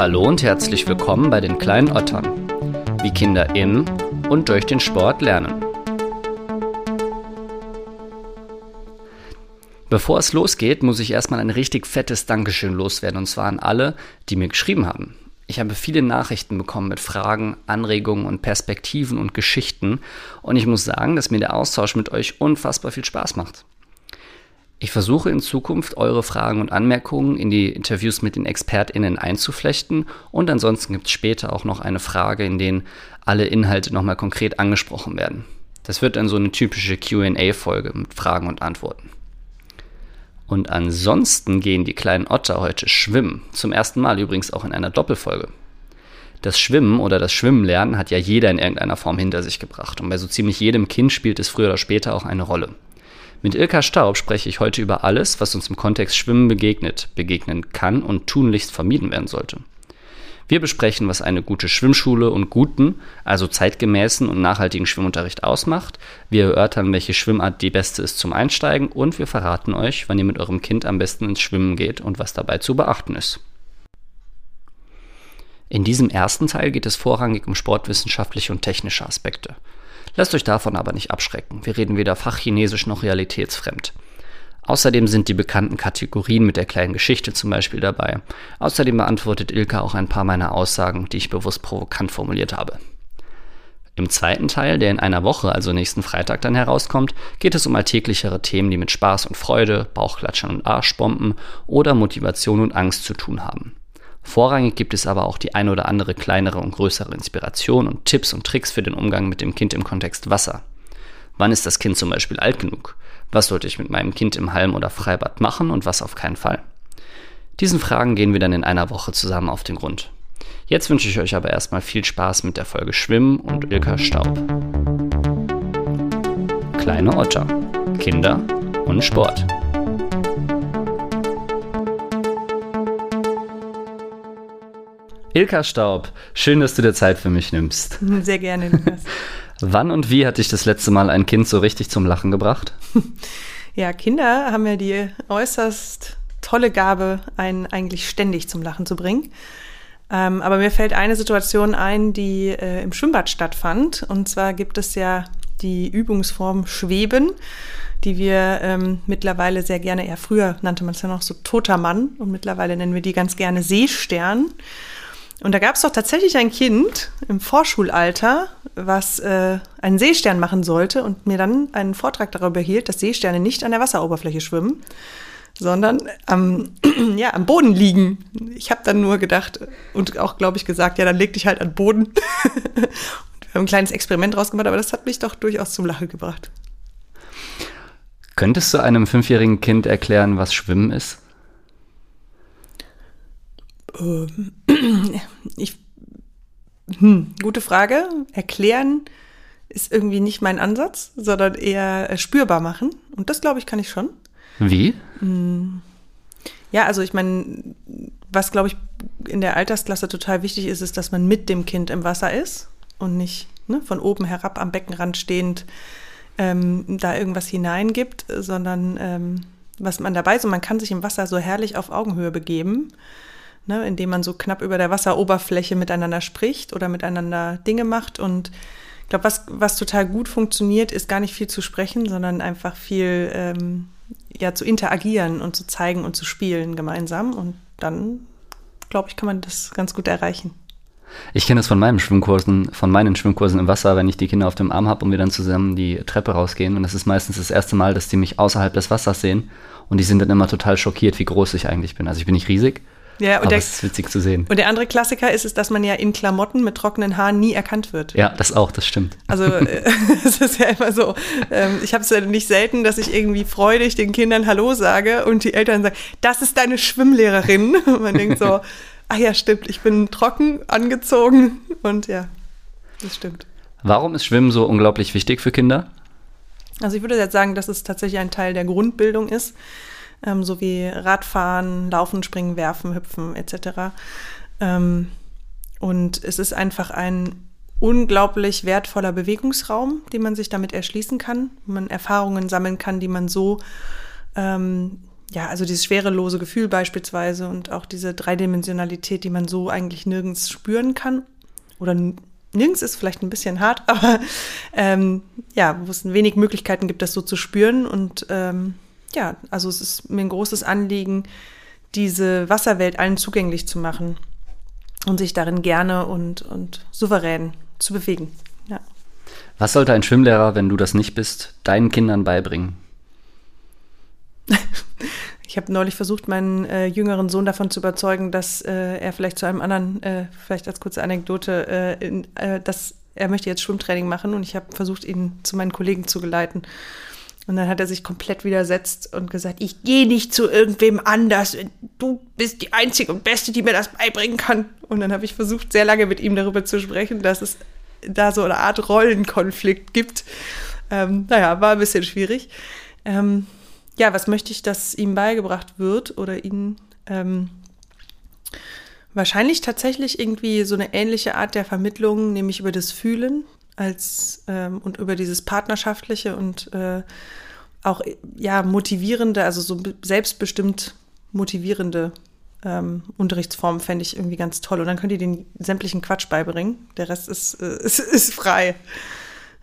Hallo und herzlich willkommen bei den kleinen Ottern, wie Kinder im und durch den Sport lernen. Bevor es losgeht, muss ich erstmal ein richtig fettes Dankeschön loswerden und zwar an alle, die mir geschrieben haben. Ich habe viele Nachrichten bekommen mit Fragen, Anregungen und Perspektiven und Geschichten und ich muss sagen, dass mir der Austausch mit euch unfassbar viel Spaß macht. Ich versuche in Zukunft eure Fragen und Anmerkungen in die Interviews mit den ExpertInnen einzuflechten und ansonsten gibt es später auch noch eine Frage, in denen alle Inhalte nochmal konkret angesprochen werden. Das wird dann so eine typische QA-Folge mit Fragen und Antworten. Und ansonsten gehen die kleinen Otter heute schwimmen. Zum ersten Mal übrigens auch in einer Doppelfolge. Das Schwimmen oder das Schwimmenlernen hat ja jeder in irgendeiner Form hinter sich gebracht. Und bei so ziemlich jedem Kind spielt es früher oder später auch eine Rolle. Mit Ilka Staub spreche ich heute über alles, was uns im Kontext Schwimmen begegnet, begegnen kann und tunlichst vermieden werden sollte. Wir besprechen, was eine gute Schwimmschule und guten, also zeitgemäßen und nachhaltigen Schwimmunterricht ausmacht. Wir erörtern, welche Schwimmart die beste ist zum Einsteigen und wir verraten euch, wann ihr mit eurem Kind am besten ins Schwimmen geht und was dabei zu beachten ist. In diesem ersten Teil geht es vorrangig um sportwissenschaftliche und technische Aspekte. Lasst euch davon aber nicht abschrecken. Wir reden weder fachchinesisch noch realitätsfremd. Außerdem sind die bekannten Kategorien mit der kleinen Geschichte zum Beispiel dabei. Außerdem beantwortet Ilka auch ein paar meiner Aussagen, die ich bewusst provokant formuliert habe. Im zweiten Teil, der in einer Woche, also nächsten Freitag dann herauskommt, geht es um alltäglichere Themen, die mit Spaß und Freude, Bauchklatschern und Arschbomben oder Motivation und Angst zu tun haben. Vorrangig gibt es aber auch die ein oder andere kleinere und größere Inspiration und Tipps und Tricks für den Umgang mit dem Kind im Kontext Wasser. Wann ist das Kind zum Beispiel alt genug? Was sollte ich mit meinem Kind im Halm- oder Freibad machen und was auf keinen Fall? Diesen Fragen gehen wir dann in einer Woche zusammen auf den Grund. Jetzt wünsche ich euch aber erstmal viel Spaß mit der Folge Schwimmen und Ilka Staub. Kleine Otter, Kinder und Sport. Ilka Staub, schön, dass du dir Zeit für mich nimmst. Sehr gerne, Lukas. Wann und wie hat dich das letzte Mal ein Kind so richtig zum Lachen gebracht? Ja, Kinder haben ja die äußerst tolle Gabe, einen eigentlich ständig zum Lachen zu bringen. Ähm, aber mir fällt eine Situation ein, die äh, im Schwimmbad stattfand. Und zwar gibt es ja die Übungsform Schweben, die wir ähm, mittlerweile sehr gerne, ja früher nannte man es ja noch so toter Mann und mittlerweile nennen wir die ganz gerne Seestern. Und da gab es doch tatsächlich ein Kind im Vorschulalter, was äh, einen Seestern machen sollte und mir dann einen Vortrag darüber hielt, dass Seesterne nicht an der Wasseroberfläche schwimmen, sondern am, ja, am Boden liegen. Ich habe dann nur gedacht und auch, glaube ich, gesagt, ja, dann leg dich halt an den Boden. wir haben ein kleines Experiment draus gemacht, aber das hat mich doch durchaus zum Lachen gebracht. Könntest du einem fünfjährigen Kind erklären, was Schwimmen ist? Ähm, ich, hm, gute Frage. Erklären ist irgendwie nicht mein Ansatz, sondern eher äh, spürbar machen. Und das, glaube ich, kann ich schon. Wie? Hm. Ja, also ich meine, was, glaube ich, in der Altersklasse total wichtig ist, ist, dass man mit dem Kind im Wasser ist und nicht ne, von oben herab am Beckenrand stehend ähm, da irgendwas hineingibt, sondern ähm, was man dabei ist. Und man kann sich im Wasser so herrlich auf Augenhöhe begeben ne, indem man so knapp über der Wasseroberfläche miteinander spricht oder miteinander Dinge macht. Und ich glaube, was, was total gut funktioniert, ist gar nicht viel zu sprechen, sondern einfach viel ähm, ja, zu interagieren und zu zeigen und zu spielen gemeinsam. Und dann, glaube ich, kann man das ganz gut erreichen. Ich kenne das von meinen Schwimmkursen, von meinen Schwimmkursen im Wasser, wenn ich die Kinder auf dem Arm habe und wir dann zusammen die Treppe rausgehen. Und das ist meistens das erste Mal, dass die mich außerhalb des Wassers sehen. Und die sind dann immer total schockiert, wie groß ich eigentlich bin. Also ich bin nicht riesig, ja, und Aber der, es ist witzig zu sehen. Und der andere Klassiker ist es, dass man ja in Klamotten mit trockenen Haaren nie erkannt wird. Ja, das auch, das stimmt. Also äh, es ist ja immer so, ähm, ich habe es ja nicht selten, dass ich irgendwie freudig den Kindern Hallo sage und die Eltern sagen, das ist deine Schwimmlehrerin. Und man denkt so, ach ja, stimmt, ich bin trocken angezogen und ja, das stimmt. Warum ist Schwimmen so unglaublich wichtig für Kinder? Also ich würde jetzt sagen, dass es tatsächlich ein Teil der Grundbildung ist ähm, sowie Radfahren, Laufen, Springen, Werfen, Hüpfen etc. Ähm, und es ist einfach ein unglaublich wertvoller Bewegungsraum, den man sich damit erschließen kann, man Erfahrungen sammeln kann, die man so ähm, ja, also dieses schwerelose Gefühl beispielsweise und auch diese Dreidimensionalität, die man so eigentlich nirgends spüren kann. Oder nirgends ist vielleicht ein bisschen hart, aber ähm, ja, wo es wenig Möglichkeiten gibt, das so zu spüren. Und ähm, ja, also es ist mir ein großes Anliegen, diese Wasserwelt allen zugänglich zu machen und sich darin gerne und, und souverän zu bewegen. Ja. Was sollte ein Schwimmlehrer, wenn du das nicht bist, deinen Kindern beibringen? Ich habe neulich versucht, meinen äh, jüngeren Sohn davon zu überzeugen, dass äh, er vielleicht zu einem anderen, äh, vielleicht als kurze Anekdote, äh, in, äh, dass er möchte jetzt Schwimmtraining machen und ich habe versucht, ihn zu meinen Kollegen zu geleiten. Und dann hat er sich komplett widersetzt und gesagt, ich gehe nicht zu irgendwem anders. Du bist die Einzige und Beste, die mir das beibringen kann. Und dann habe ich versucht, sehr lange mit ihm darüber zu sprechen, dass es da so eine Art Rollenkonflikt gibt. Ähm, naja, war ein bisschen schwierig. Ähm, ja, was möchte ich, dass ihm beigebracht wird oder ihnen ähm, wahrscheinlich tatsächlich irgendwie so eine ähnliche Art der Vermittlung, nämlich über das Fühlen als ähm, und über dieses partnerschaftliche und äh, auch ja motivierende, also so selbstbestimmt motivierende ähm, Unterrichtsformen fände ich irgendwie ganz toll. Und dann könnt ihr den sämtlichen Quatsch beibringen. Der Rest ist, äh, ist, ist frei.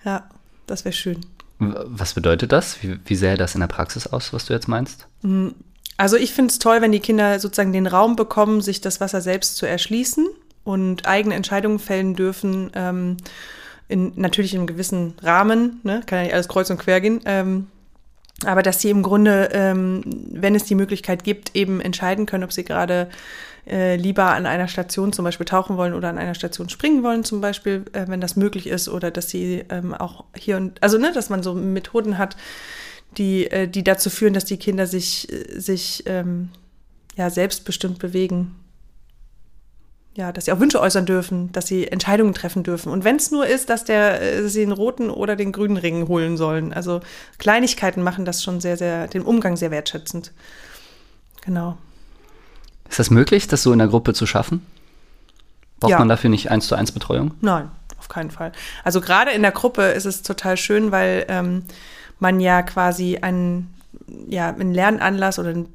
Ja, das wäre schön. Was bedeutet das? Wie, wie sähe das in der Praxis aus, was du jetzt meinst? Mm, also ich finde es toll, wenn die Kinder sozusagen den Raum bekommen, sich das Wasser selbst zu erschließen und eigene Entscheidungen fällen dürfen, ähm, in, natürlich in einem gewissen Rahmen, ne? kann ja nicht alles kreuz und quer gehen, ähm, aber dass sie im Grunde, ähm, wenn es die Möglichkeit gibt, eben entscheiden können, ob sie gerade äh, lieber an einer Station zum Beispiel tauchen wollen oder an einer Station springen wollen, zum Beispiel, äh, wenn das möglich ist, oder dass sie ähm, auch hier und, also ne, dass man so Methoden hat, die, äh, die dazu führen, dass die Kinder sich, äh, sich ähm, ja, selbstbestimmt bewegen. Ja, dass sie auch Wünsche äußern dürfen, dass sie Entscheidungen treffen dürfen. Und wenn es nur ist, dass der, äh, sie den roten oder den grünen Ring holen sollen. Also Kleinigkeiten machen das schon sehr, sehr, den Umgang sehr wertschätzend. Genau. Ist das möglich, das so in der Gruppe zu schaffen? Braucht ja. man dafür nicht eins zu eins Betreuung? Nein, auf keinen Fall. Also gerade in der Gruppe ist es total schön, weil ähm, man ja quasi einen, ja, einen Lernanlass oder ein,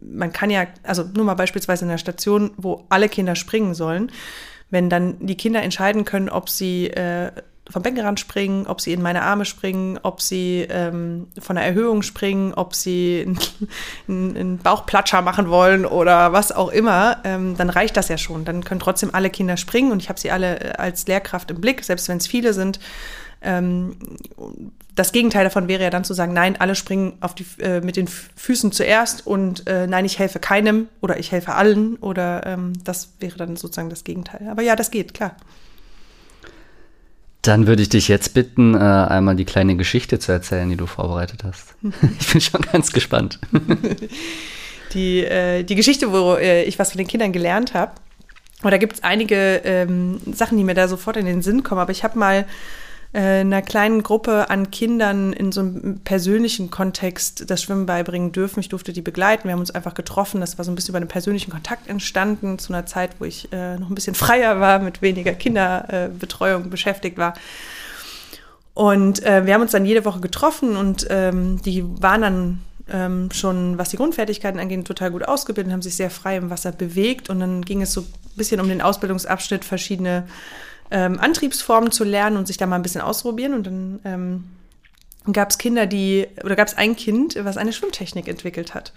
man kann ja, also nur mal beispielsweise in der Station, wo alle Kinder springen sollen, wenn dann die Kinder entscheiden können, ob sie äh, vom Beckenrand springen, ob sie in meine Arme springen, ob sie ähm, von der Erhöhung springen, ob sie einen, einen Bauchplatscher machen wollen oder was auch immer, ähm, dann reicht das ja schon. Dann können trotzdem alle Kinder springen und ich habe sie alle äh, als Lehrkraft im Blick, selbst wenn es viele sind. Ähm, das Gegenteil davon wäre ja dann zu sagen, nein, alle springen auf die, äh, mit den Füßen zuerst und äh, nein, ich helfe keinem oder ich helfe allen oder ähm, das wäre dann sozusagen das Gegenteil. Aber ja, das geht, klar. Dann würde ich dich jetzt bitten, äh, einmal die kleine Geschichte zu erzählen, die du vorbereitet hast. ich bin schon ganz gespannt. die, äh, die Geschichte, wo äh, ich was von den Kindern gelernt habe. Und da gibt es einige ähm, Sachen, die mir da sofort in den Sinn kommen. Aber ich habe mal einer kleinen Gruppe an Kindern in so einem persönlichen Kontext das Schwimmen beibringen dürfen. Ich durfte die begleiten. Wir haben uns einfach getroffen. Das war so ein bisschen über einen persönlichen Kontakt entstanden, zu einer Zeit, wo ich äh, noch ein bisschen freier war, mit weniger Kinderbetreuung äh, beschäftigt war. Und äh, wir haben uns dann jede Woche getroffen und ähm, die waren dann ähm, schon, was die Grundfertigkeiten angeht, total gut ausgebildet, haben sich sehr frei im Wasser bewegt. Und dann ging es so ein bisschen um den Ausbildungsabschnitt, verschiedene ähm, Antriebsformen zu lernen und sich da mal ein bisschen ausprobieren. Und dann ähm, gab es Kinder, die, oder gab es ein Kind, was eine Schwimmtechnik entwickelt hat.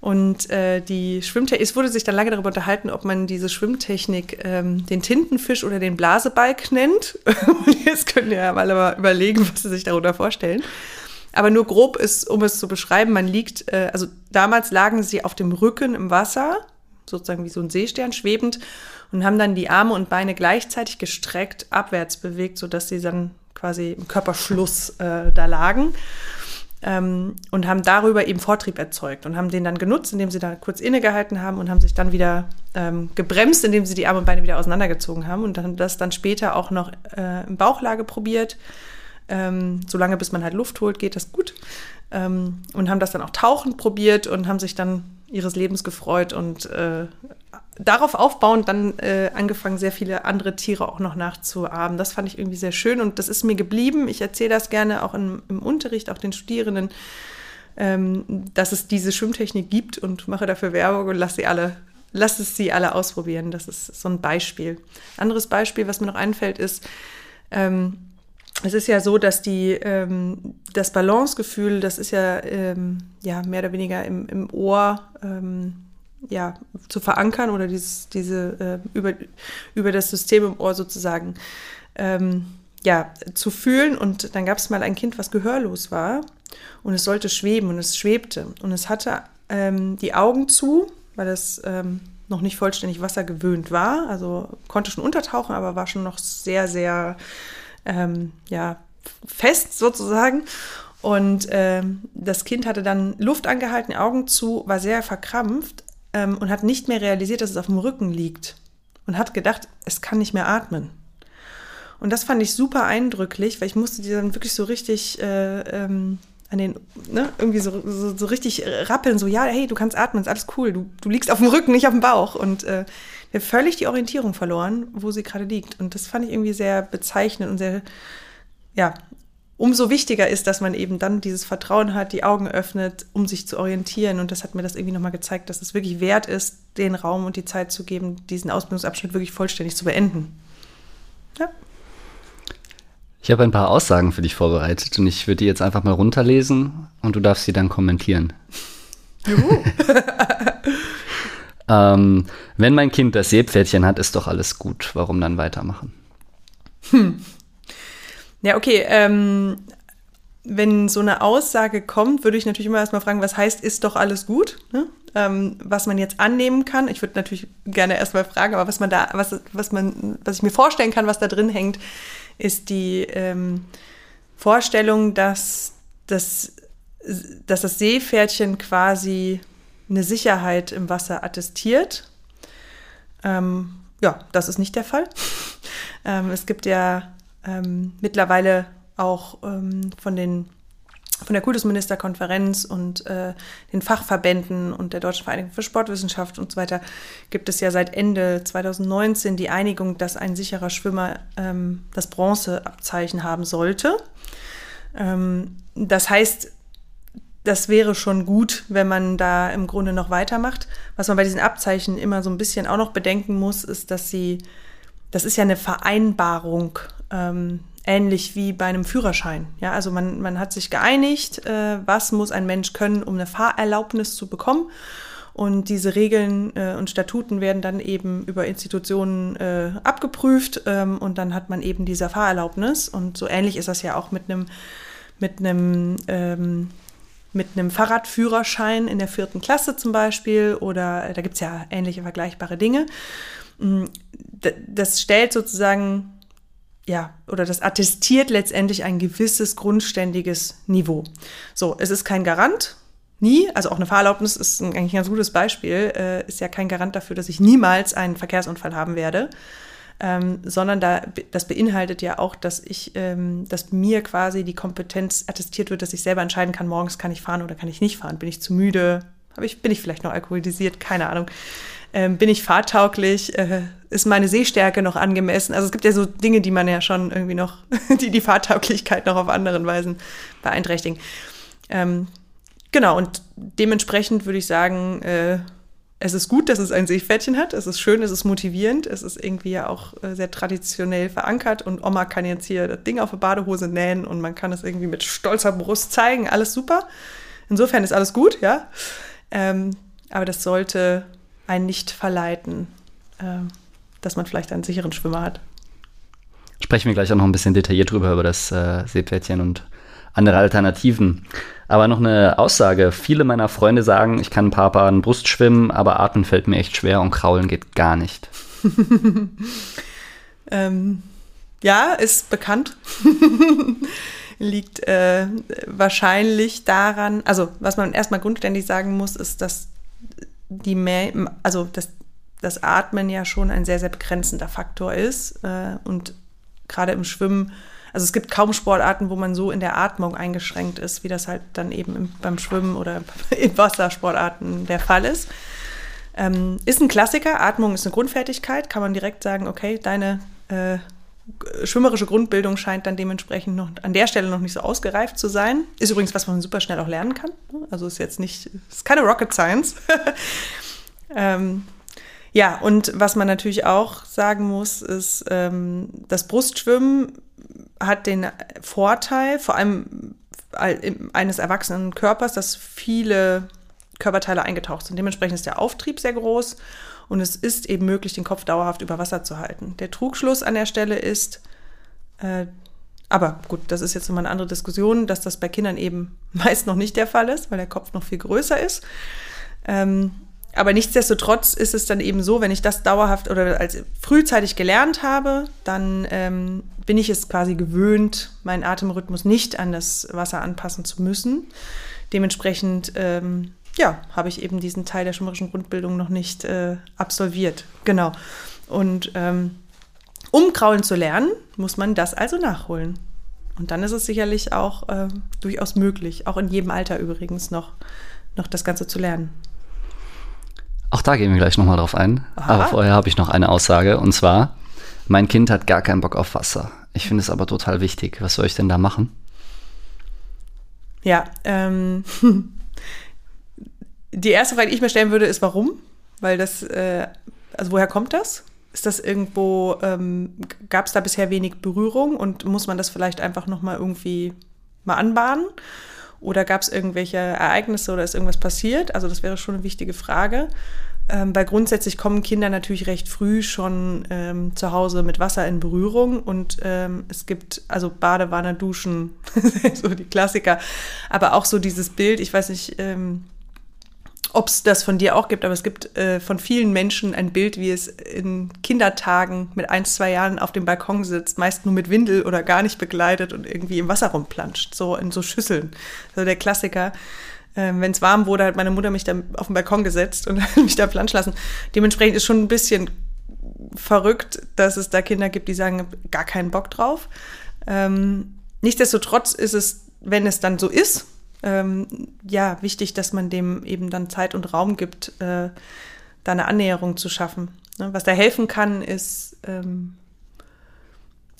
Und äh, die Schwimmtechnik, es wurde sich dann lange darüber unterhalten, ob man diese Schwimmtechnik ähm, den Tintenfisch oder den Blasebalg nennt. Und jetzt können ja mal überlegen, was sie sich darunter vorstellen. Aber nur grob ist, um es zu beschreiben, man liegt, äh, also damals lagen sie auf dem Rücken im Wasser, sozusagen wie so ein Seestern, schwebend und haben dann die Arme und Beine gleichzeitig gestreckt abwärts bewegt, sodass sie dann quasi im Körperschluss äh, da lagen. Ähm, und haben darüber eben Vortrieb erzeugt und haben den dann genutzt, indem sie da kurz innegehalten haben und haben sich dann wieder ähm, gebremst, indem sie die Arme und Beine wieder auseinandergezogen haben und dann das dann später auch noch äh, in Bauchlage probiert. Ähm, solange bis man halt Luft holt, geht das gut. Ähm, und haben das dann auch tauchend probiert und haben sich dann ihres Lebens gefreut und äh, darauf aufbauend dann äh, angefangen, sehr viele andere Tiere auch noch nachzuahmen. Das fand ich irgendwie sehr schön und das ist mir geblieben. Ich erzähle das gerne auch im, im Unterricht, auch den Studierenden. ähm, dass es diese Schwimmtechnik gibt und mache dafür Werbung und lasse sie alle, lasse es sie alle ausprobieren. Das ist so ein Beispiel. Anderes Beispiel, was mir noch einfällt, ist, ähm, es ist ja so, dass die, ähm, das Balancegefühl, das ist ja, ähm, ja mehr oder weniger im, im Ohr ähm, ja, zu verankern oder dieses, diese äh, über, über das System im Ohr sozusagen ähm, ja, zu fühlen. Und dann gab es mal ein Kind, was gehörlos war und es sollte schweben und es schwebte. Und es hatte ähm, die Augen zu, weil es ähm, noch nicht vollständig wassergewöhnt war. Also konnte schon untertauchen, aber war schon noch sehr, sehr ähm, ja, fest sozusagen. Und ähm, das Kind hatte dann Luft angehalten, Augen zu, war sehr verkrampft ähm, und hat nicht mehr realisiert, dass es auf dem Rücken liegt. Und hat gedacht, es kann nicht mehr atmen. Und das fand ich super eindrücklich, weil ich musste die dann wirklich so richtig äh, ähm, an den, ne, irgendwie so, so, so, richtig rappeln, so, ja, hey, du kannst atmen, ist alles cool, du, du liegst auf dem Rücken, nicht auf dem Bauch. Und äh, wir völlig die Orientierung verloren, wo sie gerade liegt. Und das fand ich irgendwie sehr bezeichnend und sehr, ja, umso wichtiger ist, dass man eben dann dieses Vertrauen hat, die Augen öffnet, um sich zu orientieren. Und das hat mir das irgendwie nochmal gezeigt, dass es wirklich wert ist, den Raum und die Zeit zu geben, diesen Ausbildungsabschnitt wirklich vollständig zu beenden. Ja. Ich habe ein paar Aussagen für dich vorbereitet und ich würde die jetzt einfach mal runterlesen und du darfst sie dann kommentieren. Juhu. ähm, wenn mein Kind das Seepferdchen hat, ist doch alles gut. Warum dann weitermachen? Hm. Ja, okay. Ähm, wenn so eine Aussage kommt, würde ich natürlich immer erstmal fragen, was heißt, ist doch alles gut? Ne? Ähm, was man jetzt annehmen kann. Ich würde natürlich gerne erstmal fragen, aber was man da, was, was man, was ich mir vorstellen kann, was da drin hängt, ist die ähm, Vorstellung, dass das, dass das Seepferdchen quasi eine Sicherheit im Wasser attestiert. Ähm, ja, das ist nicht der Fall. ähm, es gibt ja ähm, mittlerweile auch ähm, von den von der Kultusministerkonferenz und äh, den Fachverbänden und der Deutschen Vereinigung für Sportwissenschaft und so weiter gibt es ja seit Ende 2019 die Einigung, dass ein sicherer Schwimmer ähm, das Bronzeabzeichen haben sollte. Ähm, das heißt, das wäre schon gut, wenn man da im Grunde noch weitermacht. Was man bei diesen Abzeichen immer so ein bisschen auch noch bedenken muss, ist, dass sie, das ist ja eine Vereinbarung ähm, ähnlich wie bei einem Führerschein. Ja, also man, man hat sich geeinigt, äh, was muss ein Mensch können, um eine Fahrerlaubnis zu bekommen. Und diese Regeln äh, und Statuten werden dann eben über Institutionen äh, abgeprüft ähm, und dann hat man eben diese Fahrerlaubnis. Und so ähnlich ist das ja auch mit einem mit einem ähm, mit einem Fahrradführerschein in der vierten Klasse zum Beispiel oder da gibt es ja ähnliche vergleichbare Dinge. Mm, das stellt sozusagen ja, oder das attestiert letztendlich ein gewisses grundständiges Niveau. So, es ist kein Garant, nie, also auch eine Fahrerlaubnis ist eigentlich ein ganz gutes Beispiel, äh, ist ja kein Garant dafür, dass ich niemals einen Verkehrsunfall haben werde. Ähm, sondern da, das beinhaltet ja auch, dass ich, ähm, dass mir quasi die Kompetenz attestiert wird, dass ich selber entscheiden kann, morgens kann ich fahren oder kann ich nicht fahren. Bin ich zu müde? Hab ich, bin ich vielleicht noch alkoholisiert? Keine Ahnung ähm, bin ich fahrtauglich, äh, ist meine Sehstärke noch angemessen. Also es gibt ja so Dinge, die man ja schon irgendwie noch, die die Fahrtauglichkeit noch auf anderen Weisen beeinträchtigen. Ähm, genau, und dementsprechend würde ich sagen, äh, es ist gut, dass es ein Seepferdchen hat. Es ist schön, es ist motivierend. Es ist irgendwie ja auch äh, sehr traditionell verankert. Und Oma kann jetzt hier das Ding auf der Badehose nähen und man kann es irgendwie mit stolzer Brust zeigen. Alles super. Insofern ist alles gut, ja. Ähm, aber das sollte einen nicht verleiten, äh, dass man vielleicht einen sicheren Schwimmer hat. Sprechen wir gleich auch noch ein bisschen detailliert drüber, über das äh, Seepferdchen und andere Alternativen. Aber noch eine Aussage. Viele meiner Freunde sagen, ich kann ein paar Bahnen Brust schwimmen, aber atmen fällt mir echt schwer und kraulen geht gar nicht. ähm, ja, ist bekannt. Liegt äh, wahrscheinlich daran, also was man erstmal grundständig sagen muss, ist, dass die mehr, also das, das Atmen ja schon ein sehr, sehr begrenzender Faktor ist. Äh, und gerade im Schwimmen, also es gibt kaum Sportarten, wo man so in der Atmung eingeschränkt ist, wie das halt dann eben im, beim Schwimmen oder in Wassersportarten der Fall ist. Ähm, ist ein Klassiker, Atmung ist eine Grundfertigkeit, kann man direkt sagen, okay, deine, äh, schwimmerische Grundbildung scheint dann dementsprechend noch an der Stelle noch nicht so ausgereift zu sein. Ist übrigens was, man super schnell auch lernen kann. Also ist jetzt nicht, ist keine Rocket Science. ähm, ja, und was man natürlich auch sagen muss, ist, ähm, das Brustschwimmen hat den Vorteil, vor allem eines erwachsenen Körpers, dass viele Körperteile eingetaucht sind. Dementsprechend ist der Auftrieb sehr groß und es ist eben möglich, den Kopf dauerhaft über Wasser zu halten. Der Trugschluss an der Stelle ist, äh, aber gut, das ist jetzt nochmal eine andere Diskussion, dass das bei Kindern eben meist noch nicht der Fall ist, weil der Kopf noch viel größer ist. Ähm, aber nichtsdestotrotz ist es dann eben so, wenn ich das dauerhaft oder als frühzeitig gelernt habe, dann ähm, bin ich es quasi gewöhnt, meinen Atemrhythmus nicht an das Wasser anpassen zu müssen. Dementsprechend ähm, ja, habe ich eben diesen Teil der schwimmerischen Grundbildung noch nicht äh, absolviert. Genau. Und ähm, um kraulen zu lernen, muss man das also nachholen. Und dann ist es sicherlich auch äh, durchaus möglich, auch in jedem Alter übrigens noch, noch das Ganze zu lernen. Auch da gehen wir gleich nochmal drauf ein. Aha. Aber vorher habe ich noch eine Aussage und zwar, mein Kind hat gar keinen Bock auf Wasser. Ich finde es aber total wichtig. Was soll ich denn da machen? Ja, ähm, die erste Frage, die ich mir stellen würde, ist, warum? Weil das, äh, also woher kommt das? Ist das irgendwo, ähm, gab es da bisher wenig Berührung und muss man das vielleicht einfach nochmal irgendwie mal anbahnen? Oder gab es irgendwelche Ereignisse oder ist irgendwas passiert? Also das wäre schon eine wichtige Frage. Ähm, weil grundsätzlich kommen Kinder natürlich recht früh schon ähm, zu Hause mit Wasser in Berührung und ähm, es gibt also Badewanne, Duschen, so die Klassiker. Aber auch so dieses Bild, ich weiß nicht, ähm, ob es das von dir auch gibt, aber es gibt äh, von vielen Menschen ein Bild, wie es in Kindertagen mit ein, zwei Jahren auf dem Balkon sitzt, meist nur mit Windel oder gar nicht begleitet und irgendwie im Wasser rumplanscht, so in so Schüsseln. Also der Klassiker. Ähm, Wenn es warm wurde, hat meine Mutter mich dann auf den Balkon gesetzt und mich da planschen lassen. Dementsprechend ist schon ein bisschen verrückt, dass es da Kinder gibt, die sagen, gar keinen Bock drauf. Ähm, nichtsdestotrotz ist es, wenn es dann so ist, ähm, ja, wichtig, dass man dem eben dann Zeit und Raum gibt, äh, da eine Annäherung zu schaffen. Ne? Was da helfen kann, ist, ähm,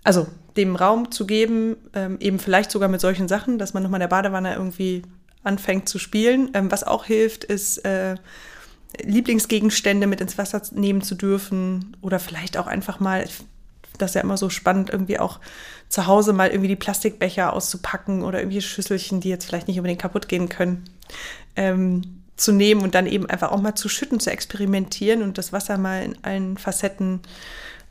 also dem Raum zu geben, ähm, eben vielleicht sogar mit solchen Sachen, dass man nochmal in der Badewanne irgendwie anfängt zu spielen. Ähm, was auch hilft, ist, äh, Lieblingsgegenstände mit ins Wasser nehmen zu dürfen oder vielleicht auch einfach mal, das ist ja immer so spannend, irgendwie auch zu Hause mal irgendwie die Plastikbecher auszupacken oder irgendwie Schüsselchen, die jetzt vielleicht nicht unbedingt kaputt gehen können, ähm, zu nehmen und dann eben einfach auch mal zu schütten, zu experimentieren und das Wasser mal in allen Facetten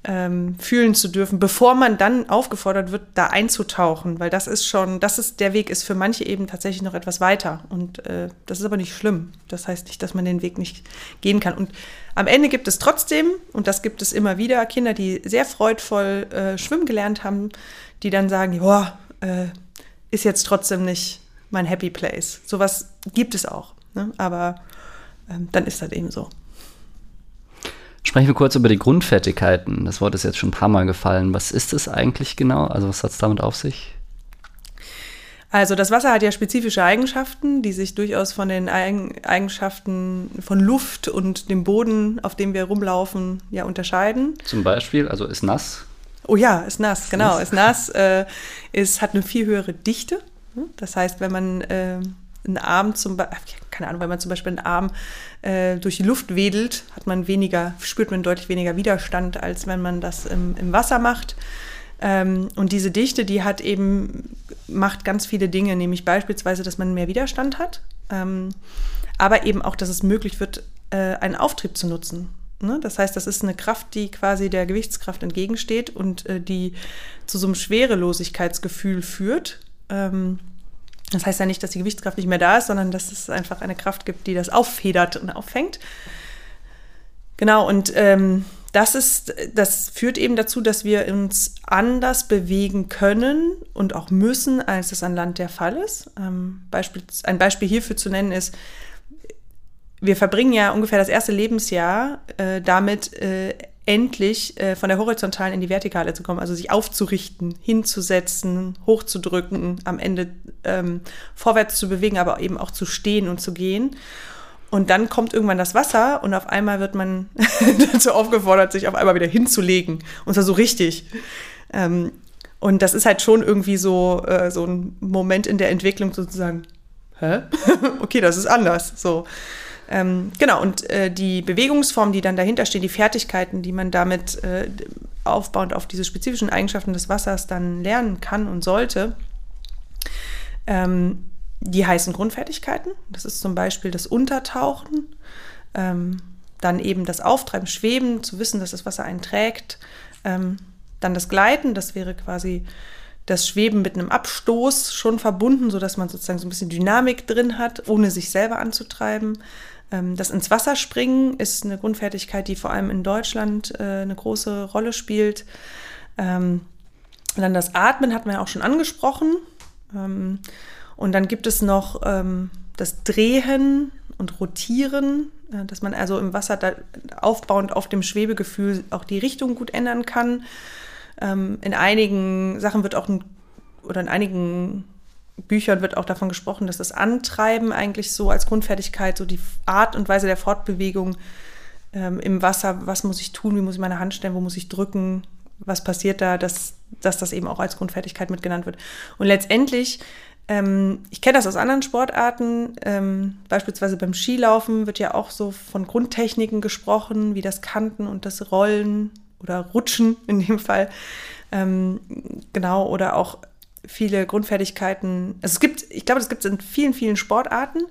ähm, fühlen zu dürfen, bevor man dann aufgefordert wird, da einzutauchen, weil das ist schon, das ist, der Weg ist für manche eben tatsächlich noch etwas weiter und äh, das ist aber nicht schlimm. Das heißt nicht, dass man den Weg nicht gehen kann. Und am Ende gibt es trotzdem, und das gibt es immer wieder, Kinder, die sehr freudvoll äh, schwimmen gelernt haben, die dann sagen, ja, äh, ist jetzt trotzdem nicht mein Happy Place. Sowas gibt es auch, ne? aber ähm, dann ist das eben so. Sprechen wir kurz über die Grundfertigkeiten. Das Wort ist jetzt schon ein paar Mal gefallen. Was ist es eigentlich genau? Also was hat es damit auf sich? Also das Wasser hat ja spezifische Eigenschaften, die sich durchaus von den Eigenschaften von Luft und dem Boden, auf dem wir rumlaufen, ja unterscheiden. Zum Beispiel, also ist nass. Oh ja, ist nass, genau, ist nass, äh, ist, hat eine viel höhere Dichte. Das heißt, wenn man äh, einen Arm zum Beispiel, keine Ahnung, wenn man zum Beispiel einen Arm äh, durch die Luft wedelt, hat man weniger, spürt man deutlich weniger Widerstand, als wenn man das im, im Wasser macht. Ähm, und diese Dichte, die hat eben, macht ganz viele Dinge, nämlich beispielsweise, dass man mehr Widerstand hat, ähm, aber eben auch, dass es möglich wird, äh, einen Auftrieb zu nutzen. Ne? Das heißt, das ist eine Kraft, die quasi der Gewichtskraft entgegensteht und äh, die zu so einem Schwerelosigkeitsgefühl führt. Ähm, das heißt ja nicht, dass die Gewichtskraft nicht mehr da ist, sondern dass es einfach eine Kraft gibt, die das auffedert und auffängt. Genau, und ähm, das ist, das führt eben dazu, dass wir uns anders bewegen können und auch müssen, als es an Land der Fall ist. Ähm, Beispiel, ein Beispiel hierfür zu nennen ist, wir verbringen ja ungefähr das erste Lebensjahr äh, damit, äh, endlich äh, von der horizontalen in die vertikale zu kommen, also sich aufzurichten, hinzusetzen, hochzudrücken, am Ende ähm, vorwärts zu bewegen, aber eben auch zu stehen und zu gehen. Und dann kommt irgendwann das Wasser und auf einmal wird man dazu aufgefordert, sich auf einmal wieder hinzulegen. Und zwar so richtig. Ähm, und das ist halt schon irgendwie so, äh, so ein Moment in der Entwicklung sozusagen, hä? okay, das ist anders. So. Ähm, genau, und äh, die Bewegungsformen, die dann dahinter stehen, die Fertigkeiten, die man damit äh, aufbauend auf diese spezifischen Eigenschaften des Wassers dann lernen kann und sollte, ähm, die heißen Grundfertigkeiten. Das ist zum Beispiel das Untertauchen, ähm, dann eben das Auftreiben, Schweben, zu wissen, dass das Wasser einen trägt, ähm, dann das Gleiten, das wäre quasi das Schweben mit einem Abstoß schon verbunden, sodass man sozusagen so ein bisschen Dynamik drin hat, ohne sich selber anzutreiben. Ähm, das ins Wasser springen ist eine Grundfertigkeit, die vor allem in Deutschland äh, eine große Rolle spielt. Ähm, dann das Atmen hat man ja auch schon angesprochen. Ähm, und dann gibt es noch das Drehen und Rotieren, äh, dass man also im Wasser aufbauend auf dem Schwebegefühl auch die Richtung gut ändern kann. in einigen Sachen wird auch ein, oder in einigen Büchern wird auch davon gesprochen, dass das Antreiben eigentlich so als Grundfertigkeit, so die Art und Weise der Fortbewegung ähm, im Wasser, was muss ich tun, wie muss ich meine Hand stellen, wo muss ich drücken, was passiert da, dass, dass das eben auch als Grundfertigkeit mitgenannt wird. Und letztendlich, ähm, ich kenne das aus anderen Sportarten, ähm, beispielsweise beim Skilaufen wird ja auch so von Grundtechniken gesprochen, wie das Kanten und das Rollen oder Rutschen in dem Fall. Ähm, genau, oder auch viele Grundfertigkeiten. Also es gibt, ich glaube, das gibt es in vielen, vielen Sportarten.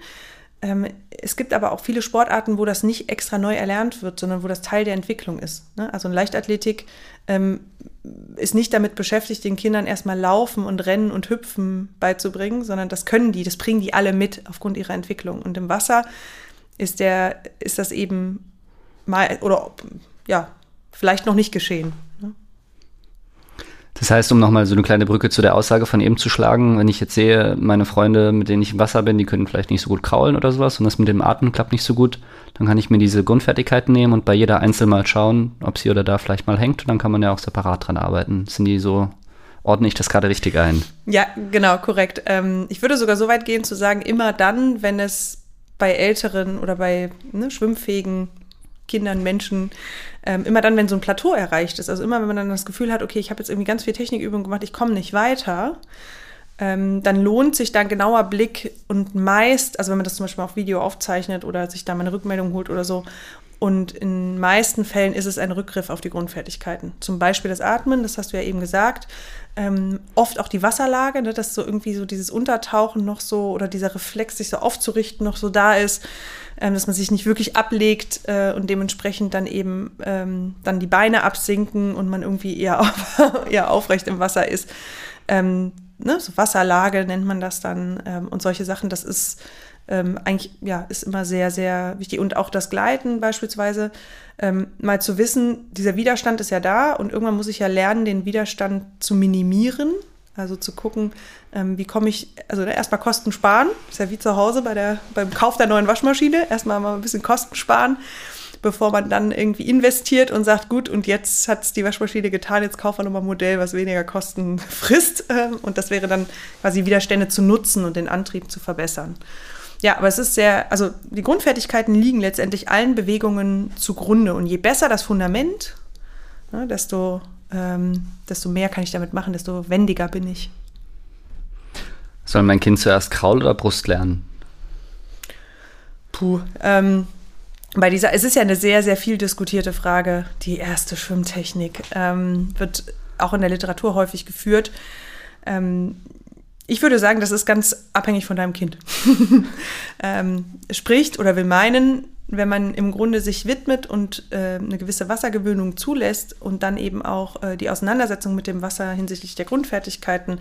Ähm, es gibt aber auch viele Sportarten, wo das nicht extra neu erlernt wird, sondern wo das Teil der Entwicklung ist. Ne? Also in Leichtathletik ähm, ist nicht damit beschäftigt, den Kindern erstmal Laufen und Rennen und Hüpfen beizubringen, sondern das können die, das bringen die alle mit aufgrund ihrer Entwicklung. Und im Wasser ist der, ist das eben mal oder ja, vielleicht noch nicht geschehen. Das heißt, um nochmal so eine kleine Brücke zu der Aussage von eben zu schlagen, wenn ich jetzt sehe, meine Freunde, mit denen ich im Wasser bin, die können vielleicht nicht so gut kraulen oder sowas und das mit dem Atmen klappt nicht so gut, dann kann ich mir diese Grundfertigkeiten nehmen und bei jeder einzeln mal schauen, ob sie oder da vielleicht mal hängt und dann kann man ja auch separat dran arbeiten. Sind die so, ordne ich das gerade richtig ein? Ja, genau, korrekt. Ähm, ich würde sogar so weit gehen zu sagen, immer dann, wenn es bei älteren oder bei ne, schwimmfähigen Kindern, Menschen, ähm, immer dann, wenn so ein Plateau erreicht ist, also immer, wenn man dann das Gefühl hat, okay, ich habe jetzt irgendwie ganz viel Technikübung gemacht, ich komme nicht weiter, ähm, dann lohnt sich da ein genauer Blick und meist, also wenn man das zum Beispiel auf Video aufzeichnet oder sich da mal eine Rückmeldung holt oder so, und in meisten Fällen ist es ein Rückgriff auf die Grundfertigkeiten. Zum Beispiel das Atmen, das hast du ja eben gesagt. Ähm, oft auch die Wasserlage, ne, dass so irgendwie so dieses Untertauchen noch so oder dieser Reflex, sich so aufzurichten, noch so da ist ähm, dass man sich nicht wirklich ablegt äh, und dementsprechend dann eben ähm, dann die Beine absinken und man irgendwie eher, auf, eher aufrecht im Wasser ist. Ähm, ne? So Wasserlage nennt man das dann ähm, und solche Sachen, das ist ähm, eigentlich, ja, ist immer sehr, sehr wichtig. Und auch das Gleiten beispielsweise, ähm, mal zu wissen, dieser Widerstand ist ja da und irgendwann muss ich ja lernen, den Widerstand zu minimieren. Also zu gucken, ähm, wie komme ich, also erstmal Kosten sparen, ist ja wie zu Hause bei der, beim Kauf der neuen Waschmaschine, erstmal mal ein bisschen Kosten sparen, bevor man dann irgendwie investiert und sagt, gut, und jetzt hat es die Waschmaschine getan, jetzt kaufen wir nochmal ein Modell, was weniger Kosten frisst. Ähm, und das wäre dann quasi Widerstände zu nutzen und den Antrieb zu verbessern. Ja, aber es ist sehr, also die Grundfertigkeiten liegen letztendlich allen Bewegungen zugrunde. Und je besser das Fundament, ne, desto ähm, desto mehr kann ich damit machen, desto wendiger bin ich. Soll mein Kind zuerst Kraul oder Brust lernen? Puh, ähm, bei dieser, es ist ja eine sehr, sehr viel diskutierte Frage. Die erste Schwimmtechnik ähm, wird auch in der Literatur häufig geführt. Ähm, ich würde sagen, das ist ganz abhängig von deinem Kind. ähm, spricht oder will meinen, wenn man im Grunde sich widmet und äh, eine gewisse Wassergewöhnung zulässt und dann eben auch äh, die Auseinandersetzung mit dem Wasser hinsichtlich der Grundfertigkeiten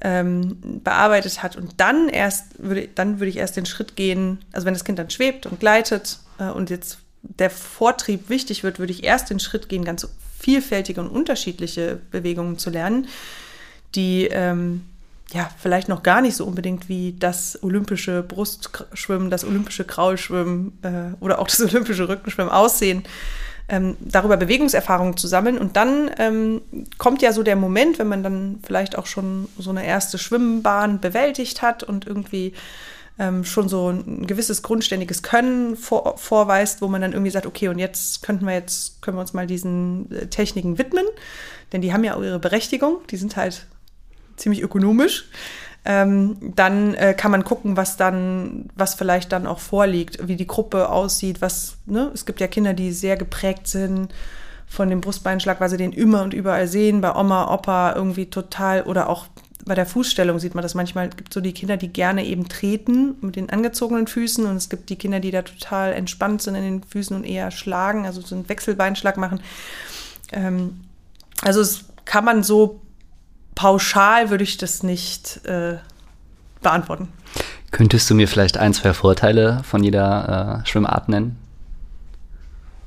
ähm, bearbeitet hat und dann erst würde dann würde ich erst den Schritt gehen, also wenn das Kind dann schwebt und gleitet äh, und jetzt der Vortrieb wichtig wird, würde ich erst den Schritt gehen, ganz vielfältige und unterschiedliche Bewegungen zu lernen, die ähm, ja, vielleicht noch gar nicht so unbedingt wie das olympische Brustschwimmen, das olympische Kraulschwimmen äh, oder auch das olympische Rückenschwimmen aussehen, ähm, darüber Bewegungserfahrungen zu sammeln. Und dann ähm, kommt ja so der Moment, wenn man dann vielleicht auch schon so eine erste Schwimmbahn bewältigt hat und irgendwie ähm, schon so ein gewisses grundständiges Können vor, vorweist, wo man dann irgendwie sagt, okay, und jetzt könnten wir jetzt, können wir uns mal diesen äh, Techniken widmen, denn die haben ja auch ihre Berechtigung, die sind halt ziemlich ökonomisch. Ähm, dann äh, kann man gucken, was dann, was vielleicht dann auch vorliegt, wie die Gruppe aussieht, was, ne? Es gibt ja Kinder, die sehr geprägt sind von dem Brustbeinschlag, weil sie den immer und überall sehen, bei Oma, Opa irgendwie total oder auch bei der Fußstellung sieht man das manchmal. Es gibt so die Kinder, die gerne eben treten mit den angezogenen Füßen und es gibt die Kinder, die da total entspannt sind in den Füßen und eher schlagen, also so einen Wechselbeinschlag machen. Ähm, also es kann man so pauschal würde ich das nicht äh, beantworten. Könntest du mir vielleicht ein, zwei Vorteile von jeder äh, Schwimmart nennen?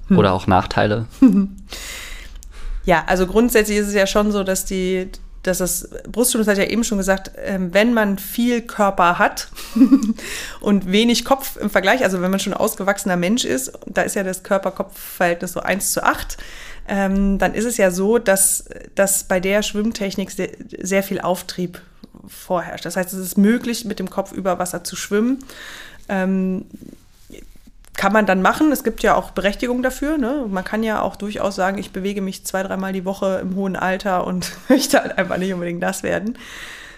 Hm. Oder auch Nachteile? ja, also grundsätzlich ist es ja schon so, dass die, dass das Brustschwimmen, das hat ja eben schon gesagt, äh, wenn man viel Körper hat und wenig Kopf im Vergleich, also wenn man schon ausgewachsener Mensch ist, da ist ja das Körper-Kopf-Verhältnis so 1 zu 8, ähm, dann ist es ja so, dass, dass bei der Schwimmtechnik sehr, sehr viel Auftrieb vorherrscht. Das heißt, es ist möglich, mit dem Kopf über Wasser zu schwimmen. Ähm, kann man dann machen. Es gibt ja auch Berechtigung dafür. Ne? Man kann ja auch durchaus sagen, ich bewege mich zwei, dreimal die Woche im hohen Alter und möchte halt einfach nicht unbedingt das werden.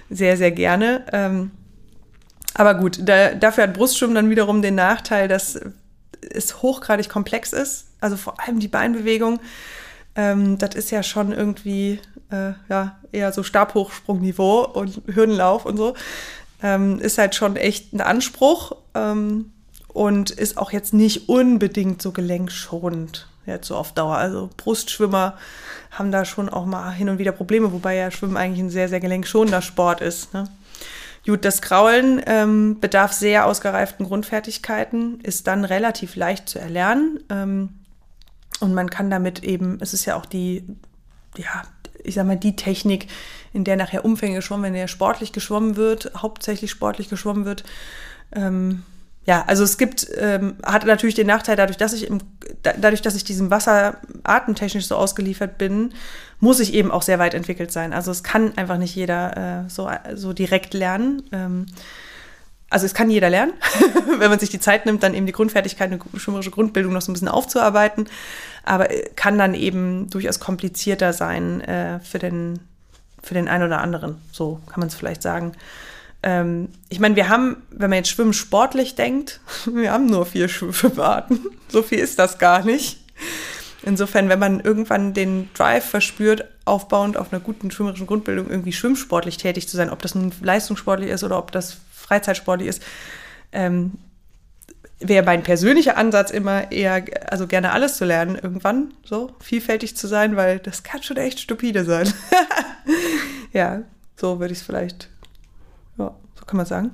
Sehr, sehr gerne. Ähm, aber gut, da, dafür hat Brustschwimmen dann wiederum den Nachteil, dass es hochgradig komplex ist. Also vor allem die Beinbewegung. Ähm, das ist ja schon irgendwie äh, ja, eher so Stabhochsprungniveau und Hürdenlauf und so. Ähm, ist halt schon echt ein Anspruch ähm, und ist auch jetzt nicht unbedingt so gelenkschonend jetzt so auf Dauer. Also Brustschwimmer haben da schon auch mal hin und wieder Probleme, wobei ja Schwimmen eigentlich ein sehr, sehr gelenkschonender Sport ist. Ne? Gut, das Kraulen ähm, bedarf sehr ausgereiften Grundfertigkeiten, ist dann relativ leicht zu erlernen. Ähm, und man kann damit eben, es ist ja auch die, ja, ich sag mal, die Technik, in der nachher Umfänge geschwommen, wenn der sportlich geschwommen wird, hauptsächlich sportlich geschwommen wird. Ähm, ja, also es gibt, ähm, hat natürlich den Nachteil, dadurch, dass ich im, dadurch, dass ich diesem Wasser atemtechnisch so ausgeliefert bin, muss ich eben auch sehr weit entwickelt sein. Also es kann einfach nicht jeder äh, so, so direkt lernen. Ähm, also es kann jeder lernen, wenn man sich die Zeit nimmt, dann eben die Grundfertigkeit, eine schwimmerische Grundbildung noch so ein bisschen aufzuarbeiten. Aber äh, kann dann eben durchaus komplizierter sein äh, für, den, für den einen oder anderen. So kann man es vielleicht sagen ähm, ich meine, wir haben, wenn man jetzt Schwimmen sportlich denkt, wir haben nur vier Schwimmarten. So viel ist das gar nicht. Insofern, wenn man irgendwann den Drive verspürt, aufbauend auf einer guten schwimmerischen Grundbildung irgendwie schwimmsportlich tätig zu sein, ob das nun leistungssportlich ist oder ob das freizeitsportlich ist, ähm, wäre mein persönlicher Ansatz immer eher, also gerne alles zu lernen irgendwann, so vielfältig zu sein, weil das kann schon echt stupide sein. ja, so würde ich es vielleicht ja, so kann man sagen.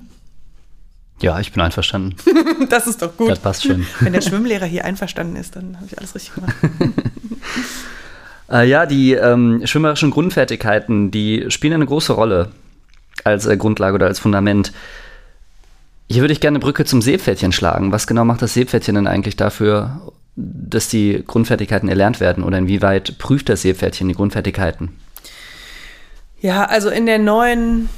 Ja, ich bin einverstanden. das ist doch gut. Das passt schon. Wenn der Schwimmlehrer hier einverstanden ist, dann habe ich alles richtig gemacht. äh, ja, die ähm, schwimmerischen Grundfertigkeiten, die spielen eine große Rolle als äh, Grundlage oder als Fundament. Hier würde ich gerne eine Brücke zum Seepferdchen schlagen. Was genau macht das Seepferdchen denn eigentlich dafür, dass die Grundfertigkeiten erlernt werden? Oder inwieweit prüft das Seepferdchen die Grundfertigkeiten? Ja, also in der neuen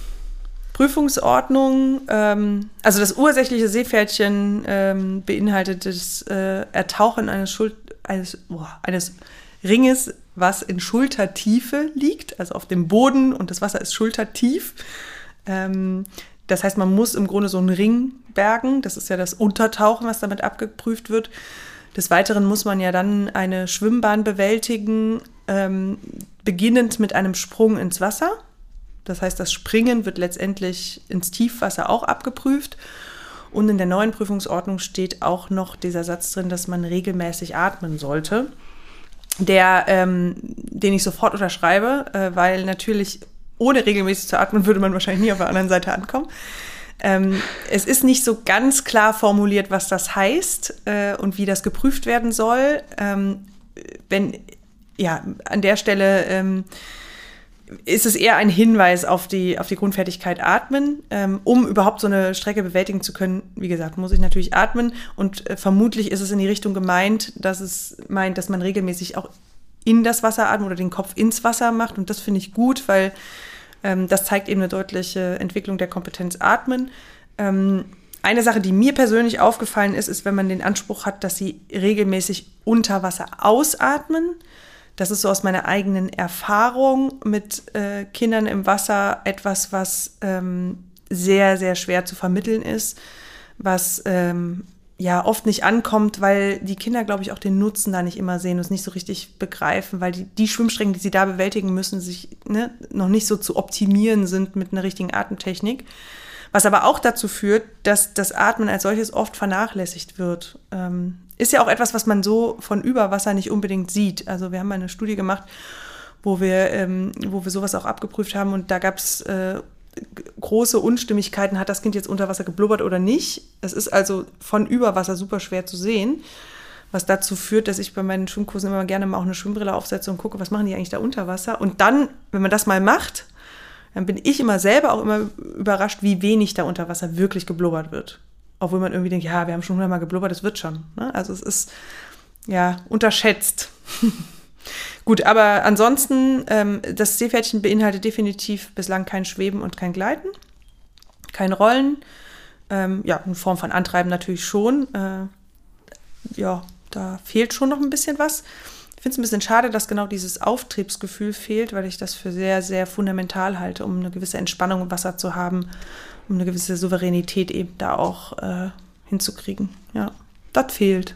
Prüfungsordnung, ähm, also das ursächliche Seepferdchen ähm, beinhaltet das äh, Ertauchen eines, Schul eines, boah, eines Ringes, was in Schultertiefe liegt, also auf dem Boden und das Wasser ist schultertief. Ähm, das heißt, man muss im Grunde so einen Ring bergen. Das ist ja das Untertauchen, was damit abgeprüft wird. Des Weiteren muss man ja dann eine Schwimmbahn bewältigen, ähm, beginnend mit einem Sprung ins Wasser. Das heißt, das Springen wird letztendlich ins Tiefwasser auch abgeprüft. Und in der neuen Prüfungsordnung steht auch noch dieser Satz drin, dass man regelmäßig atmen sollte. Der, ähm, den ich sofort unterschreibe, äh, weil natürlich ohne regelmäßig zu atmen würde man wahrscheinlich nie auf der anderen Seite ankommen. Ähm, es ist nicht so ganz klar formuliert, was das heißt äh, und wie das geprüft werden soll. Ähm, wenn, ja, an der Stelle ähm, ist es eher ein Hinweis auf die, auf die Grundfertigkeit Atmen. Ähm, um überhaupt so eine Strecke bewältigen zu können, wie gesagt, muss ich natürlich atmen. Und äh, vermutlich ist es in die Richtung gemeint, dass es meint, dass man regelmäßig auch in das Wasser atmet oder den Kopf ins Wasser macht. Und das finde ich gut, weil ähm, das zeigt eben eine deutliche Entwicklung der Kompetenz Atmen. Ähm, eine Sache, die mir persönlich aufgefallen ist, ist, wenn man den Anspruch hat, dass sie regelmäßig unter Wasser ausatmen. Das ist so aus meiner eigenen Erfahrung mit äh, Kindern im Wasser etwas, was ähm, sehr, sehr schwer zu vermitteln ist, was ähm, ja oft nicht ankommt, weil die Kinder, glaube ich, auch den Nutzen da nicht immer sehen und es nicht so richtig begreifen, weil die, die Schwimmstrecken, die sie da bewältigen müssen, sich ne, noch nicht so zu optimieren sind mit einer richtigen Atemtechnik. Was aber auch dazu führt, dass das Atmen als solches oft vernachlässigt wird. Ähm, ist ja auch etwas, was man so von Überwasser nicht unbedingt sieht. Also wir haben mal eine Studie gemacht, wo wir, ähm, wo wir sowas auch abgeprüft haben und da gab es äh, große Unstimmigkeiten, hat das Kind jetzt unter Wasser geblubbert oder nicht. Es ist also von Überwasser super schwer zu sehen, was dazu führt, dass ich bei meinen Schwimmkursen immer gerne mal auch eine Schwimmbrille aufsetze und gucke, was machen die eigentlich da unter Wasser. Und dann, wenn man das mal macht, dann bin ich immer selber auch immer überrascht, wie wenig da unter Wasser wirklich geblubbert wird. Obwohl man irgendwie denkt, ja, wir haben schon hundertmal geblubbert, das wird schon. Ne? Also es ist ja unterschätzt. Gut, aber ansonsten, ähm, das Seepferdchen beinhaltet definitiv bislang kein Schweben und kein Gleiten, kein Rollen. Ähm, ja, in Form von Antreiben natürlich schon. Äh, ja, da fehlt schon noch ein bisschen was. Ich finde es ein bisschen schade, dass genau dieses Auftriebsgefühl fehlt, weil ich das für sehr, sehr fundamental halte, um eine gewisse Entspannung im Wasser zu haben, um eine gewisse Souveränität eben da auch äh, hinzukriegen. Ja, das fehlt.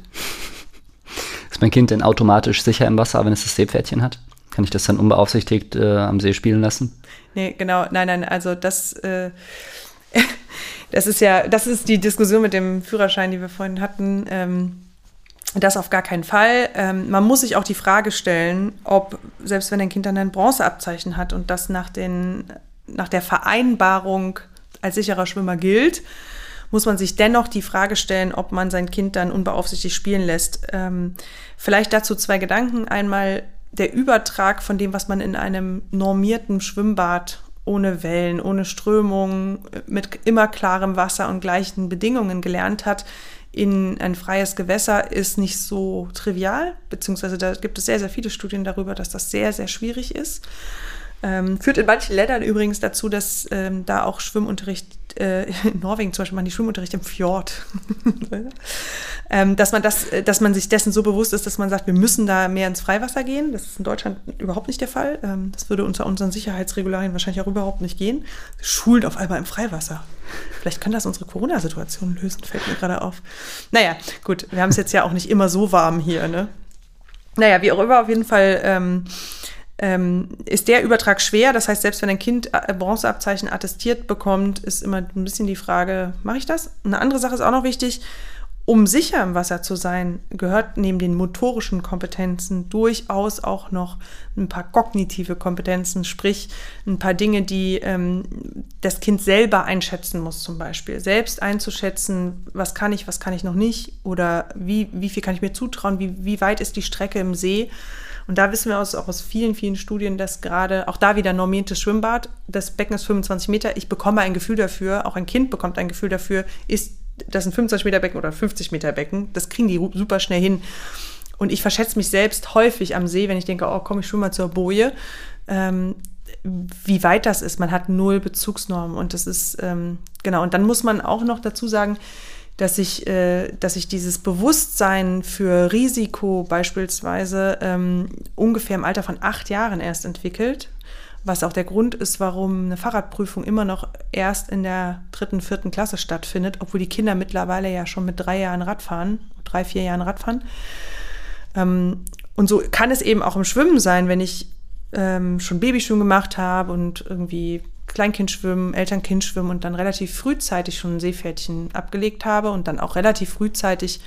Ist mein Kind denn automatisch sicher im Wasser, wenn es das Seepferdchen hat? Kann ich das dann unbeaufsichtigt äh, am See spielen lassen? Nee, genau. Nein, nein, also das, äh, das ist ja, das ist die Diskussion mit dem Führerschein, die wir vorhin hatten. Ähm, das auf gar keinen Fall. Ähm, man muss sich auch die Frage stellen, ob, selbst wenn ein Kind dann ein Bronzeabzeichen hat und das nach, den, nach der Vereinbarung als sicherer Schwimmer gilt, muss man sich dennoch die Frage stellen, ob man sein Kind dann unbeaufsichtigt spielen lässt. Ähm, vielleicht dazu zwei Gedanken. Einmal der Übertrag von dem, was man in einem normierten Schwimmbad ohne Wellen, ohne Strömungen, mit immer klarem Wasser und gleichen Bedingungen gelernt hat, in ein freies Gewässer ist nicht so trivial, beziehungsweise da gibt es sehr, sehr viele Studien darüber, dass das sehr, sehr schwierig ist. Ähm, führt in manchen Ländern übrigens dazu, dass ähm, da auch Schwimmunterricht, äh, in Norwegen zum Beispiel, man die Schwimmunterricht im Fjord, ähm, dass man das, äh, dass man sich dessen so bewusst ist, dass man sagt, wir müssen da mehr ins Freiwasser gehen. Das ist in Deutschland überhaupt nicht der Fall. Ähm, das würde unter unseren Sicherheitsregularien wahrscheinlich auch überhaupt nicht gehen. Schulen auf einmal im Freiwasser. Vielleicht kann das unsere Corona-Situation lösen, fällt mir gerade auf. Naja, gut, wir haben es jetzt ja auch nicht immer so warm hier, ne? Naja, wie auch immer, auf jeden Fall ähm, ist der Übertrag schwer. Das heißt, selbst wenn ein Kind äh, Bronzeabzeichen attestiert bekommt, ist immer ein bisschen die Frage, mache ich das? Eine andere Sache ist auch noch wichtig, um sicher im Wasser zu sein, gehört neben den motorischen Kompetenzen durchaus auch noch ein paar kognitive Kompetenzen, sprich ein paar Dinge, die ähm, das Kind selber einschätzen muss, zum Beispiel. Selbst einzuschätzen, was kann ich, was kann ich noch nicht oder wie, wie viel kann ich mir zutrauen, wie, wie weit ist die Strecke im See und da wissen wir aus, auch aus vielen, vielen Studien, dass gerade auch da wieder normiertes Schwimmbad, das Becken ist 25 Meter, ich bekomme ein Gefühl dafür, auch ein Kind bekommt ein Gefühl dafür, ist das ein 25 Meter Becken oder 50 Meter Becken, das kriegen die super schnell hin. Und ich verschätze mich selbst häufig am See, wenn ich denke, oh komm, ich schwimme mal zur Boje. Ähm, wie weit das ist. Man hat null Bezugsnormen und das ist, ähm, genau. Und dann muss man auch noch dazu sagen, dass sich, äh, dass sich dieses Bewusstsein für Risiko beispielsweise ähm, ungefähr im Alter von acht Jahren erst entwickelt, was auch der Grund ist, warum eine Fahrradprüfung immer noch erst in der dritten, vierten Klasse stattfindet, obwohl die Kinder mittlerweile ja schon mit drei Jahren Radfahren, drei, vier Jahren Radfahren. Ähm, und so kann es eben auch im Schwimmen sein, wenn ich ähm, schon Babyschwimmen gemacht habe und irgendwie Kleinkindschwimmen, Elternkindschwimmen und dann relativ frühzeitig schon ein Seepferdchen abgelegt habe und dann auch relativ frühzeitig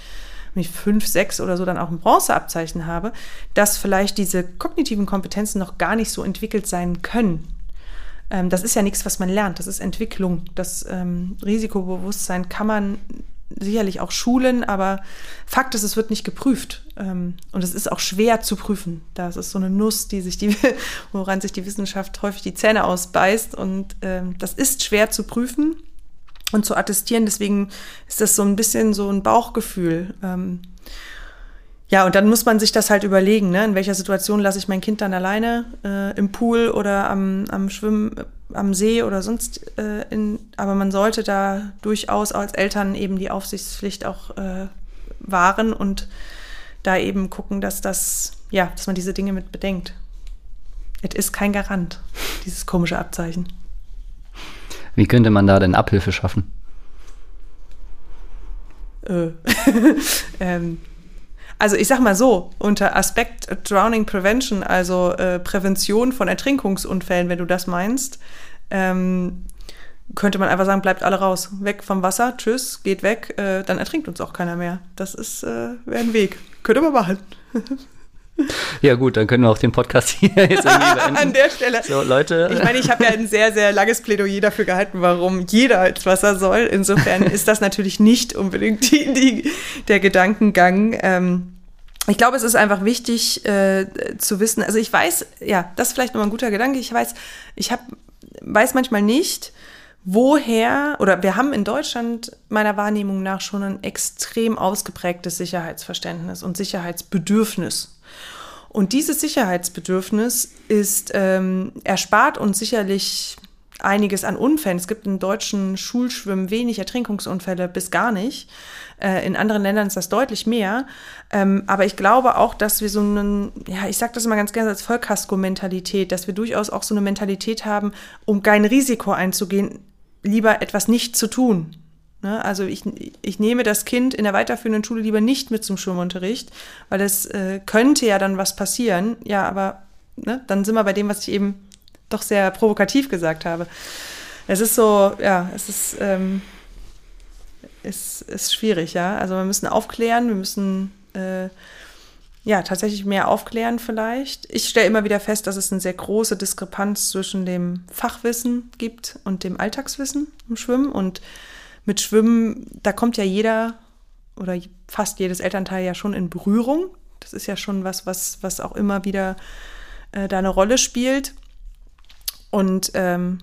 mit fünf, sechs oder so dann auch ein Bronzeabzeichen habe, dass vielleicht diese kognitiven Kompetenzen noch gar nicht so entwickelt sein können. Ähm, das ist ja nichts, was man lernt, das ist Entwicklung. Das ähm, Risikobewusstsein kann man sicherlich auch Schulen, aber Fakt ist, es wird nicht geprüft. Ähm, und es ist auch schwer zu prüfen. Das ist so eine Nuss, die sich die, woran sich die Wissenschaft häufig die Zähne ausbeißt. Und ähm, das ist schwer zu prüfen und zu attestieren. Deswegen ist das so ein bisschen so ein Bauchgefühl. Ja, und dann muss man sich das halt überlegen, ne? in welcher Situation lasse ich mein Kind dann alleine äh, im Pool oder am, am Schwimmen, am See oder sonst. Äh, in, aber man sollte da durchaus als Eltern eben die Aufsichtspflicht auch äh, wahren und da eben gucken, dass das, ja, dass man diese Dinge mit bedenkt. Es ist kein Garant, dieses komische Abzeichen. Wie könnte man da denn Abhilfe schaffen? Äh, ähm, also ich sag mal so, unter Aspekt Drowning Prevention, also äh, Prävention von Ertrinkungsunfällen, wenn du das meinst, ähm, könnte man einfach sagen, bleibt alle raus. Weg vom Wasser, tschüss, geht weg, äh, dann ertrinkt uns auch keiner mehr. Das ist äh, wäre ein Weg. Könnte man machen. Ja gut, dann können wir auch den Podcast hier jetzt beenden. An der Stelle. So, Leute. Ich meine, ich habe ja ein sehr, sehr langes Plädoyer dafür gehalten, warum jeder ins Wasser soll. Insofern ist das natürlich nicht unbedingt die, die, der Gedankengang. Ähm, ich glaube, es ist einfach wichtig äh, zu wissen, also ich weiß, ja, das ist vielleicht nochmal ein guter Gedanke, ich weiß, ich hab, weiß manchmal nicht, woher, oder wir haben in Deutschland meiner Wahrnehmung nach schon ein extrem ausgeprägtes Sicherheitsverständnis und Sicherheitsbedürfnis. Und dieses Sicherheitsbedürfnis ist ähm, erspart uns sicherlich einiges an Unfällen. Es gibt in deutschen Schulschwimmen wenig Ertrinkungsunfälle bis gar nicht. Äh, in anderen Ländern ist das deutlich mehr. Ähm, aber ich glaube auch, dass wir so einen, ja, ich sage das immer ganz gerne als Vollkasko-Mentalität, dass wir durchaus auch so eine Mentalität haben, um kein Risiko einzugehen, lieber etwas nicht zu tun. Ne? Also ich, ich nehme das Kind in der weiterführenden Schule lieber nicht mit zum Schwimmunterricht, weil es äh, könnte ja dann was passieren. Ja, aber ne, dann sind wir bei dem, was ich eben doch sehr provokativ gesagt habe. Es ist so, ja, es ist, ähm, ist, ist schwierig, ja. Also wir müssen aufklären, wir müssen äh, ja tatsächlich mehr aufklären vielleicht. Ich stelle immer wieder fest, dass es eine sehr große Diskrepanz zwischen dem Fachwissen gibt und dem Alltagswissen im Schwimmen und mit Schwimmen, da kommt ja jeder oder fast jedes Elternteil ja schon in Berührung. Das ist ja schon was, was, was auch immer wieder äh, da eine Rolle spielt. Und ähm,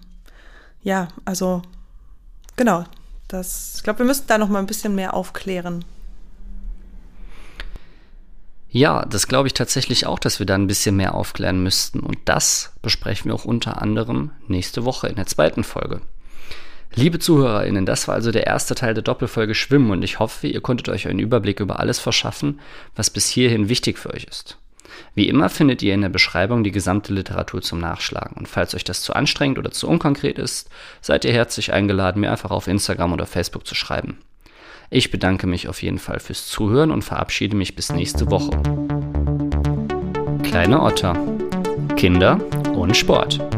ja, also genau, das, ich glaube, wir müssen da noch mal ein bisschen mehr aufklären. Ja, das glaube ich tatsächlich auch, dass wir da ein bisschen mehr aufklären müssten. Und das besprechen wir auch unter anderem nächste Woche in der zweiten Folge. Liebe ZuhörerInnen, das war also der erste Teil der Doppelfolge Schwimmen und ich hoffe, ihr konntet euch einen Überblick über alles verschaffen, was bis hierhin wichtig für euch ist. Wie immer findet ihr in der Beschreibung die gesamte Literatur zum Nachschlagen und falls euch das zu anstrengend oder zu unkonkret ist, seid ihr herzlich eingeladen, mir einfach auf Instagram oder Facebook zu schreiben. Ich bedanke mich auf jeden Fall fürs Zuhören und verabschiede mich bis nächste Woche. Kleine Otter. Kinder und Sport.